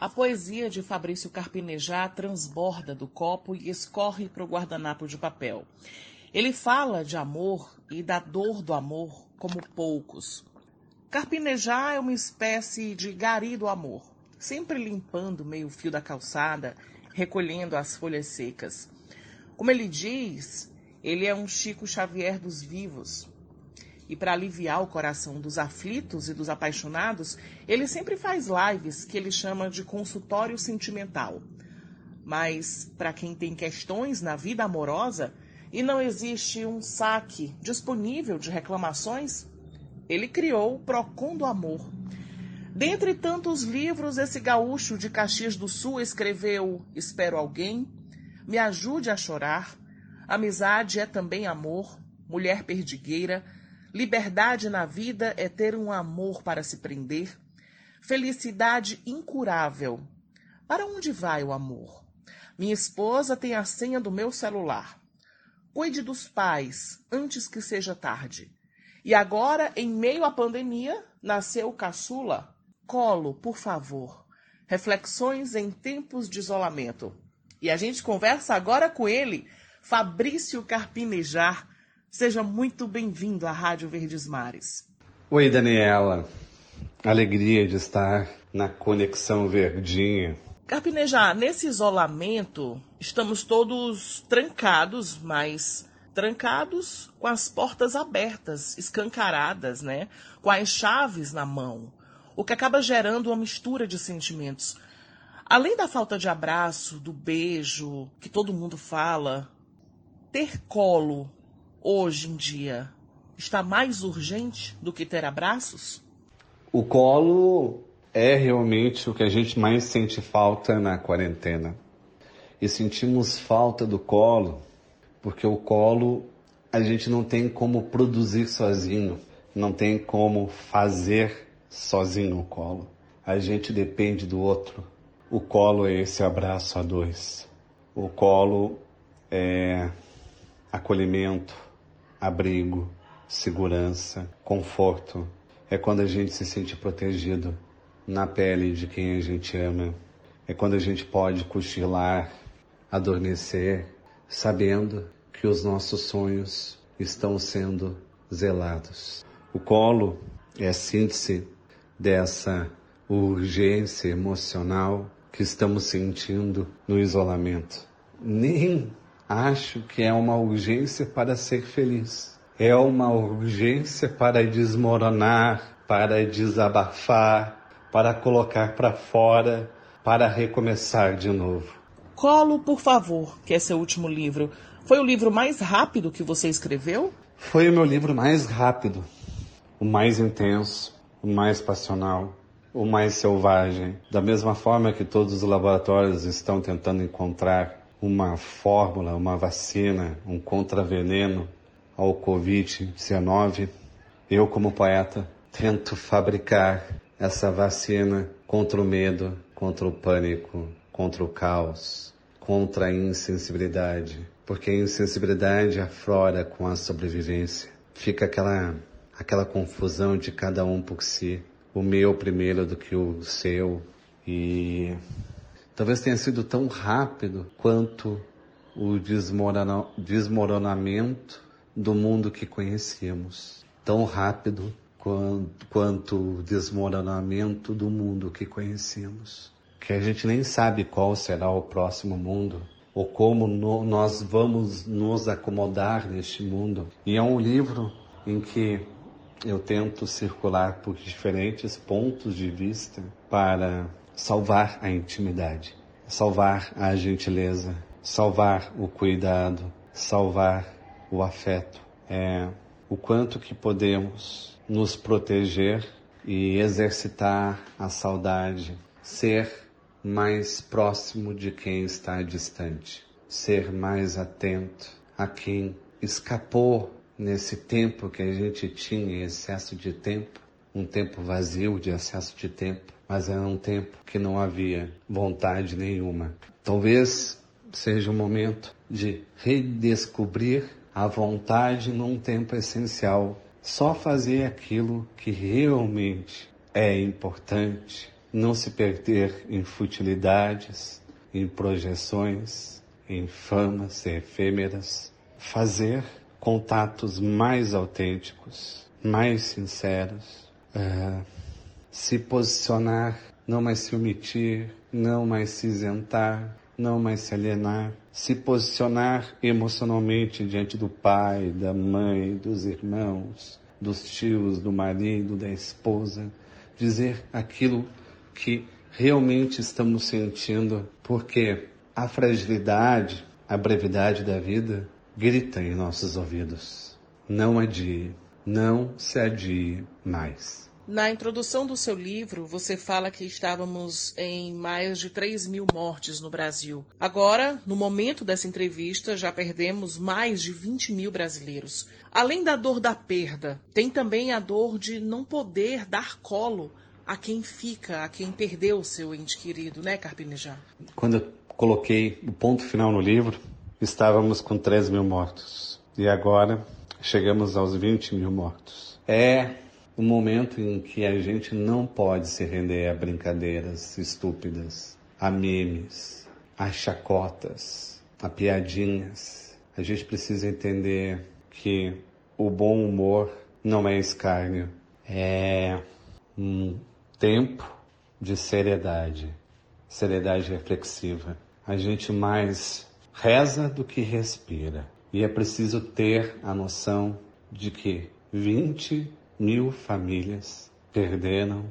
A poesia de Fabrício Carpinejá transborda do copo e escorre para o guardanapo de papel. Ele fala de amor e da dor do amor como poucos. Carpinejá é uma espécie de gari do amor, sempre limpando meio fio da calçada, recolhendo as folhas secas. Como ele diz, ele é um Chico Xavier dos vivos. E para aliviar o coração dos aflitos e dos apaixonados, ele sempre faz lives que ele chama de consultório sentimental. Mas para quem tem questões na vida amorosa e não existe um saque disponível de reclamações, ele criou o Procon do Amor. Dentre tantos livros, esse gaúcho de Caxias do Sul escreveu Espero Alguém, Me Ajude a Chorar, Amizade é também amor, Mulher Perdigueira, Liberdade na vida é ter um amor para se prender, Felicidade incurável. Para onde vai o amor? Minha esposa tem a senha do meu celular. Cuide dos pais antes que seja tarde. E agora, em meio à pandemia, nasceu o caçula. Colo, por favor. Reflexões em tempos de isolamento. E a gente conversa agora com ele, Fabrício Carpinejar. Seja muito bem-vindo à Rádio Verdes Mares. Oi, Daniela. Alegria de estar na Conexão Verdinha. Carpinejar, nesse isolamento, estamos todos trancados, mas trancados com as portas abertas, escancaradas, né? Com as chaves na mão, o que acaba gerando uma mistura de sentimentos. Além da falta de abraço, do beijo, que todo mundo fala, ter colo hoje em dia está mais urgente do que ter abraços? O colo é realmente o que a gente mais sente falta na quarentena. E sentimos falta do colo porque o colo a gente não tem como produzir sozinho, não tem como fazer sozinho o colo. A gente depende do outro. O colo é esse abraço a dois. O colo é acolhimento, abrigo, segurança, conforto. É quando a gente se sente protegido na pele de quem a gente ama. É quando a gente pode cochilar, adormecer sabendo que os nossos sonhos estão sendo zelados. O colo é a síntese dessa urgência emocional que estamos sentindo no isolamento. Nem acho que é uma urgência para ser feliz. É uma urgência para desmoronar, para desabafar, para colocar para fora, para recomeçar de novo. Colo, por favor, que é seu último livro. Foi o livro mais rápido que você escreveu? Foi o meu livro mais rápido, o mais intenso, o mais passional, o mais selvagem. Da mesma forma que todos os laboratórios estão tentando encontrar uma fórmula, uma vacina, um contraveneno ao Covid-19, eu, como poeta, tento fabricar essa vacina contra o medo, contra o pânico, contra o caos, contra a insensibilidade, porque a insensibilidade aflora com a sobrevivência. Fica aquela aquela confusão de cada um por si, o meu primeiro do que o seu. E talvez tenha sido tão rápido quanto o desmorona, desmoronamento do mundo que conhecíamos, tão rápido quanto, quanto o desmoronamento do mundo que conhecíamos que a gente nem sabe qual será o próximo mundo ou como no, nós vamos nos acomodar neste mundo. E é um livro em que eu tento circular por diferentes pontos de vista para salvar a intimidade, salvar a gentileza, salvar o cuidado, salvar o afeto. É o quanto que podemos nos proteger e exercitar a saudade, ser mais próximo de quem está distante, ser mais atento a quem escapou nesse tempo que a gente tinha excesso de tempo, um tempo vazio de excesso de tempo, mas era um tempo que não havia vontade nenhuma. Talvez seja o momento de redescobrir a vontade num tempo essencial, só fazer aquilo que realmente é importante. Não se perder em futilidades, em projeções, em famas efêmeras, fazer contatos mais autênticos, mais sinceros, uh, se posicionar, não mais se omitir, não mais se isentar, não mais se alienar, se posicionar emocionalmente diante do pai, da mãe, dos irmãos, dos tios, do marido, da esposa, dizer aquilo que realmente estamos sentindo, porque a fragilidade, a brevidade da vida grita em nossos ouvidos. Não adie, não se adie mais. Na introdução do seu livro, você fala que estávamos em mais de 3 mil mortes no Brasil. Agora, no momento dessa entrevista, já perdemos mais de 20 mil brasileiros. Além da dor da perda, tem também a dor de não poder dar colo a quem fica, a quem perdeu o seu ente querido, né, Carpinejar? Quando eu coloquei o ponto final no livro, estávamos com 3 mil mortos. E agora chegamos aos 20 mil mortos. É o momento em que a gente não pode se render a brincadeiras estúpidas, a memes, a chacotas, a piadinhas. A gente precisa entender que o bom humor não é escárnio, é um tempo de seriedade, seriedade reflexiva. A gente mais reza do que respira. E é preciso ter a noção de que 20 mil famílias perderam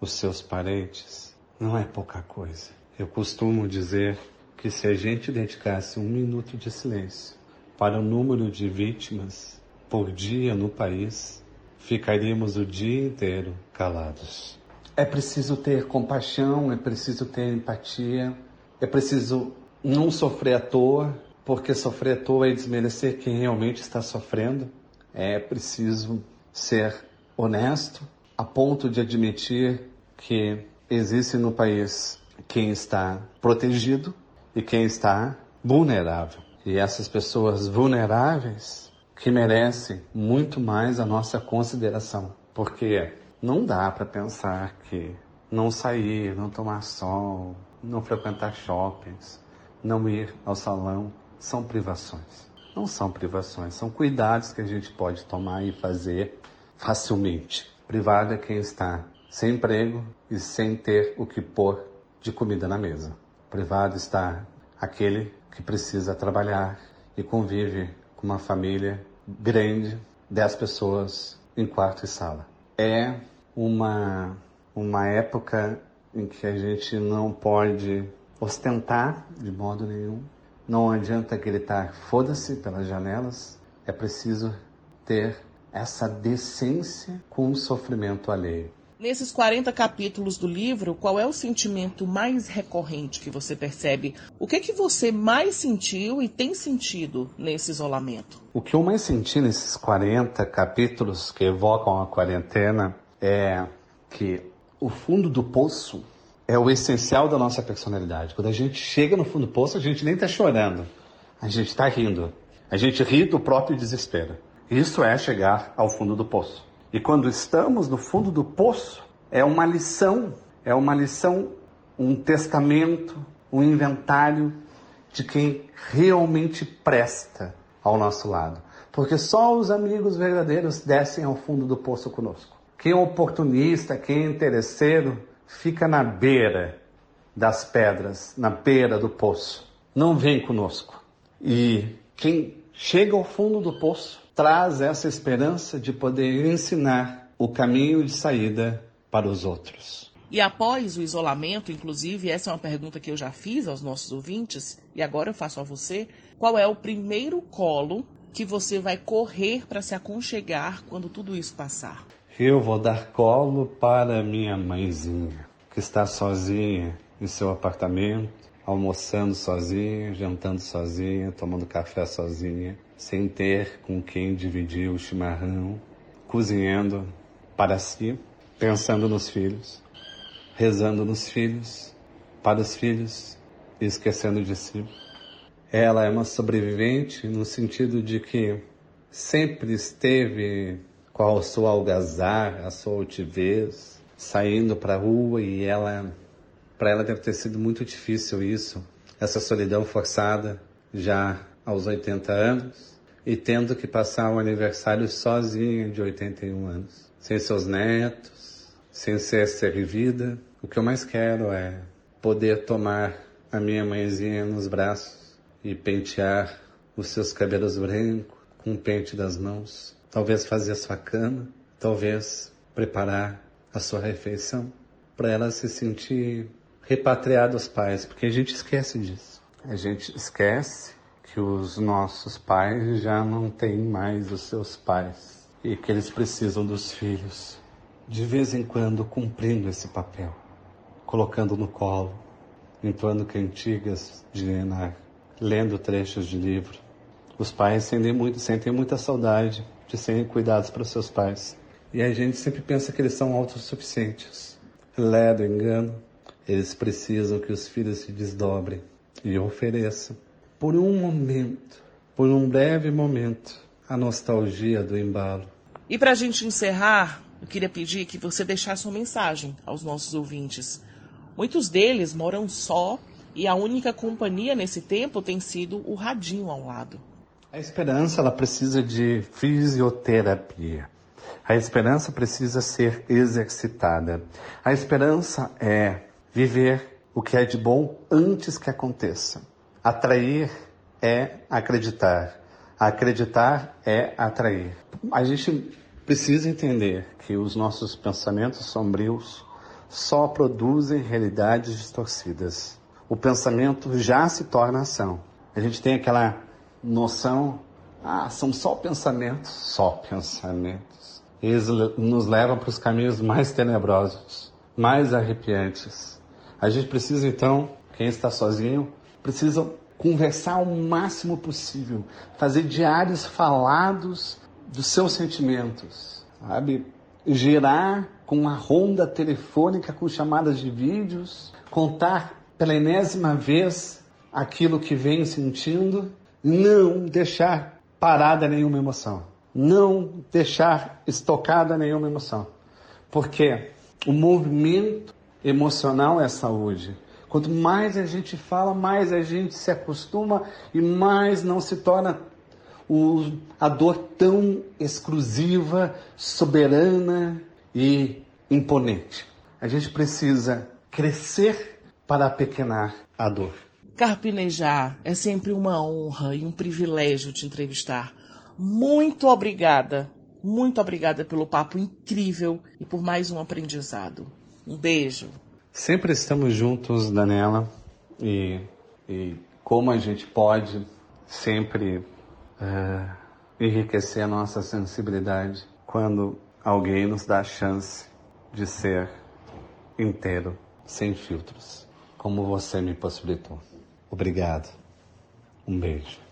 os seus parentes. Não é pouca coisa. Eu costumo dizer que se a gente dedicasse um minuto de silêncio para o número de vítimas por dia no país, ficaríamos o dia inteiro calados. É preciso ter compaixão, é preciso ter empatia, é preciso não sofrer à toa, porque sofrer à toa é desmerecer quem realmente está sofrendo. É preciso ser honesto a ponto de admitir que existe no país quem está protegido e quem está vulnerável. E essas pessoas vulneráveis que merecem muito mais a nossa consideração, porque não dá para pensar que não sair, não tomar sol, não frequentar shoppings, não ir ao salão são privações. Não são privações, são cuidados que a gente pode tomar e fazer facilmente. Privado é quem está sem emprego e sem ter o que pôr de comida na mesa. Privado está aquele que precisa trabalhar e convive com uma família grande, dez pessoas em quarto e sala. É uma, uma época em que a gente não pode ostentar de modo nenhum. Não adianta gritar foda-se pelas janelas. É preciso ter essa decência com o sofrimento alheio. Nesses 40 capítulos do livro, qual é o sentimento mais recorrente que você percebe? O que é que você mais sentiu e tem sentido nesse isolamento? O que eu mais senti nesses 40 capítulos que evocam a quarentena é que o fundo do poço é o essencial da nossa personalidade. Quando a gente chega no fundo do poço, a gente nem está chorando, a gente está rindo. A gente ri do próprio desespero. Isso é chegar ao fundo do poço. E quando estamos no fundo do poço, é uma lição, é uma lição, um testamento, um inventário de quem realmente presta ao nosso lado. Porque só os amigos verdadeiros descem ao fundo do poço conosco. Quem é oportunista, quem é interesseiro, fica na beira das pedras, na beira do poço. Não vem conosco. E quem chega ao fundo do poço traz essa esperança de poder ensinar o caminho de saída para os outros. E após o isolamento, inclusive, essa é uma pergunta que eu já fiz aos nossos ouvintes, e agora eu faço a você: qual é o primeiro colo que você vai correr para se aconchegar quando tudo isso passar? Eu vou dar colo para minha mãezinha, que está sozinha em seu apartamento, almoçando sozinha, jantando sozinha, tomando café sozinha sem ter com quem dividir o chimarrão, cozinhando para si, pensando nos filhos, rezando nos filhos, para os filhos e esquecendo de si. Ela é uma sobrevivente no sentido de que sempre esteve com a sua algazar, a sua altivez, saindo para a rua e ela, para ela deve ter sido muito difícil isso, essa solidão forçada já aos 80 anos e tendo que passar o aniversário sozinha de 81 anos, sem seus netos, sem ser servida. O que eu mais quero é poder tomar a minha mãezinha nos braços e pentear os seus cabelos brancos com o pente das mãos, talvez fazer a sua cama, talvez preparar a sua refeição para ela se sentir repatriada aos pais, porque a gente esquece disso. A gente esquece que os nossos pais já não têm mais os seus pais e que eles precisam dos filhos, de vez em quando cumprindo esse papel, colocando no colo, entoando cantigas de Lenar, lendo trechos de livro. Os pais sentem, muito, sentem muita saudade de serem cuidados pelos seus pais. E a gente sempre pensa que eles são autossuficientes. Ledo engano, eles precisam que os filhos se desdobrem e ofereçam por um momento, por um breve momento, a nostalgia do embalo. E para a gente encerrar, eu queria pedir que você deixasse uma mensagem aos nossos ouvintes. Muitos deles moram só e a única companhia nesse tempo tem sido o radinho ao lado. A esperança ela precisa de fisioterapia. A esperança precisa ser exercitada. A esperança é viver o que é de bom antes que aconteça. Atrair é acreditar. Acreditar é atrair. A gente precisa entender que os nossos pensamentos sombrios só produzem realidades distorcidas. O pensamento já se torna ação. A gente tem aquela noção, ah, são só pensamentos, só pensamentos. Eles nos levam para os caminhos mais tenebrosos, mais arrepiantes. A gente precisa então, quem está sozinho, precisam conversar o máximo possível, fazer diários falados dos seus sentimentos, sabe? Gerar com uma ronda telefônica com chamadas de vídeos, contar pela enésima vez aquilo que vem sentindo, não deixar parada nenhuma emoção, não deixar estocada nenhuma emoção, porque o movimento emocional é saúde. Quanto mais a gente fala, mais a gente se acostuma e mais não se torna o, a dor tão exclusiva, soberana e imponente. A gente precisa crescer para apequenar a dor. Carpinejar, é sempre uma honra e um privilégio te entrevistar. Muito obrigada, muito obrigada pelo papo incrível e por mais um aprendizado. Um beijo. Sempre estamos juntos, Daniela, e, e como a gente pode sempre uh, enriquecer a nossa sensibilidade quando alguém nos dá a chance de ser inteiro, sem filtros, como você me possibilitou. Obrigado. Um beijo.